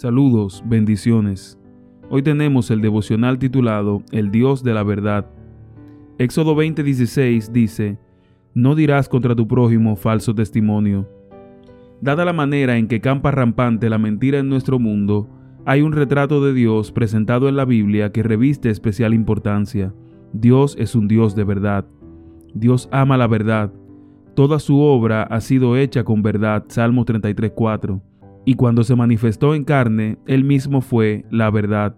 Saludos, bendiciones. Hoy tenemos el devocional titulado El Dios de la verdad. Éxodo 20:16 dice, No dirás contra tu prójimo falso testimonio. Dada la manera en que campa rampante la mentira en nuestro mundo, hay un retrato de Dios presentado en la Biblia que reviste especial importancia. Dios es un Dios de verdad. Dios ama la verdad. Toda su obra ha sido hecha con verdad. Salmo 33:4. Y cuando se manifestó en carne, Él mismo fue la verdad.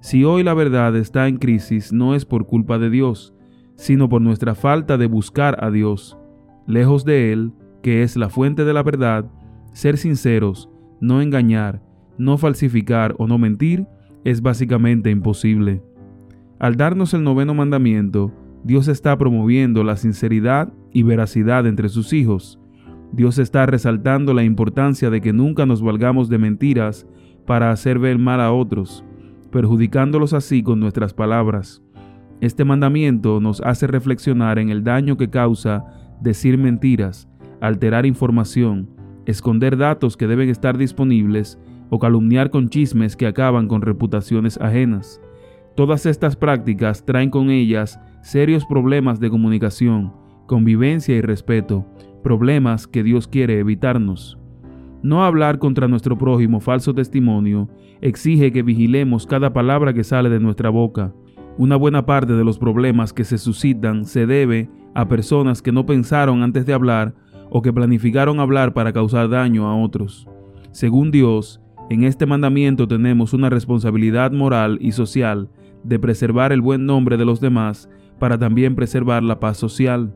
Si hoy la verdad está en crisis, no es por culpa de Dios, sino por nuestra falta de buscar a Dios. Lejos de Él, que es la fuente de la verdad, ser sinceros, no engañar, no falsificar o no mentir es básicamente imposible. Al darnos el noveno mandamiento, Dios está promoviendo la sinceridad y veracidad entre sus hijos. Dios está resaltando la importancia de que nunca nos valgamos de mentiras para hacer ver mal a otros, perjudicándolos así con nuestras palabras. Este mandamiento nos hace reflexionar en el daño que causa decir mentiras, alterar información, esconder datos que deben estar disponibles o calumniar con chismes que acaban con reputaciones ajenas. Todas estas prácticas traen con ellas serios problemas de comunicación, convivencia y respeto, problemas que Dios quiere evitarnos. No hablar contra nuestro prójimo falso testimonio exige que vigilemos cada palabra que sale de nuestra boca. Una buena parte de los problemas que se suscitan se debe a personas que no pensaron antes de hablar o que planificaron hablar para causar daño a otros. Según Dios, en este mandamiento tenemos una responsabilidad moral y social de preservar el buen nombre de los demás para también preservar la paz social.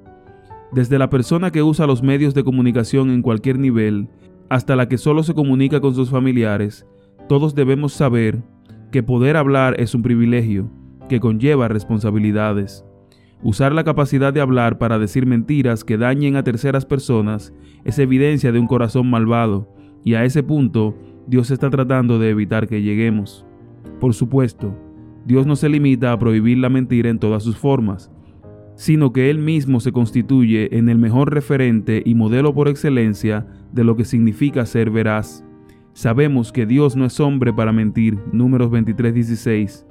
Desde la persona que usa los medios de comunicación en cualquier nivel hasta la que solo se comunica con sus familiares, todos debemos saber que poder hablar es un privilegio que conlleva responsabilidades. Usar la capacidad de hablar para decir mentiras que dañen a terceras personas es evidencia de un corazón malvado, y a ese punto Dios está tratando de evitar que lleguemos. Por supuesto, Dios no se limita a prohibir la mentira en todas sus formas, sino que Él mismo se constituye en el mejor referente y modelo por excelencia de lo que significa ser veraz. Sabemos que Dios no es hombre para mentir, números 23-16,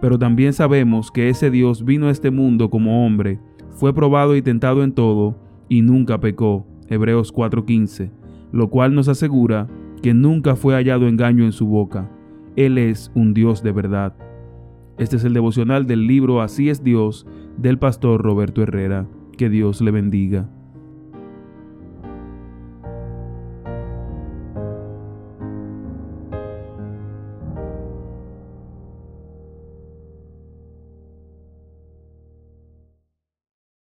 pero también sabemos que ese Dios vino a este mundo como hombre, fue probado y tentado en todo, y nunca pecó, Hebreos 4:15, lo cual nos asegura que nunca fue hallado engaño en su boca. Él es un Dios de verdad. Este es el devocional del libro Así es Dios del pastor Roberto Herrera. Que Dios le bendiga.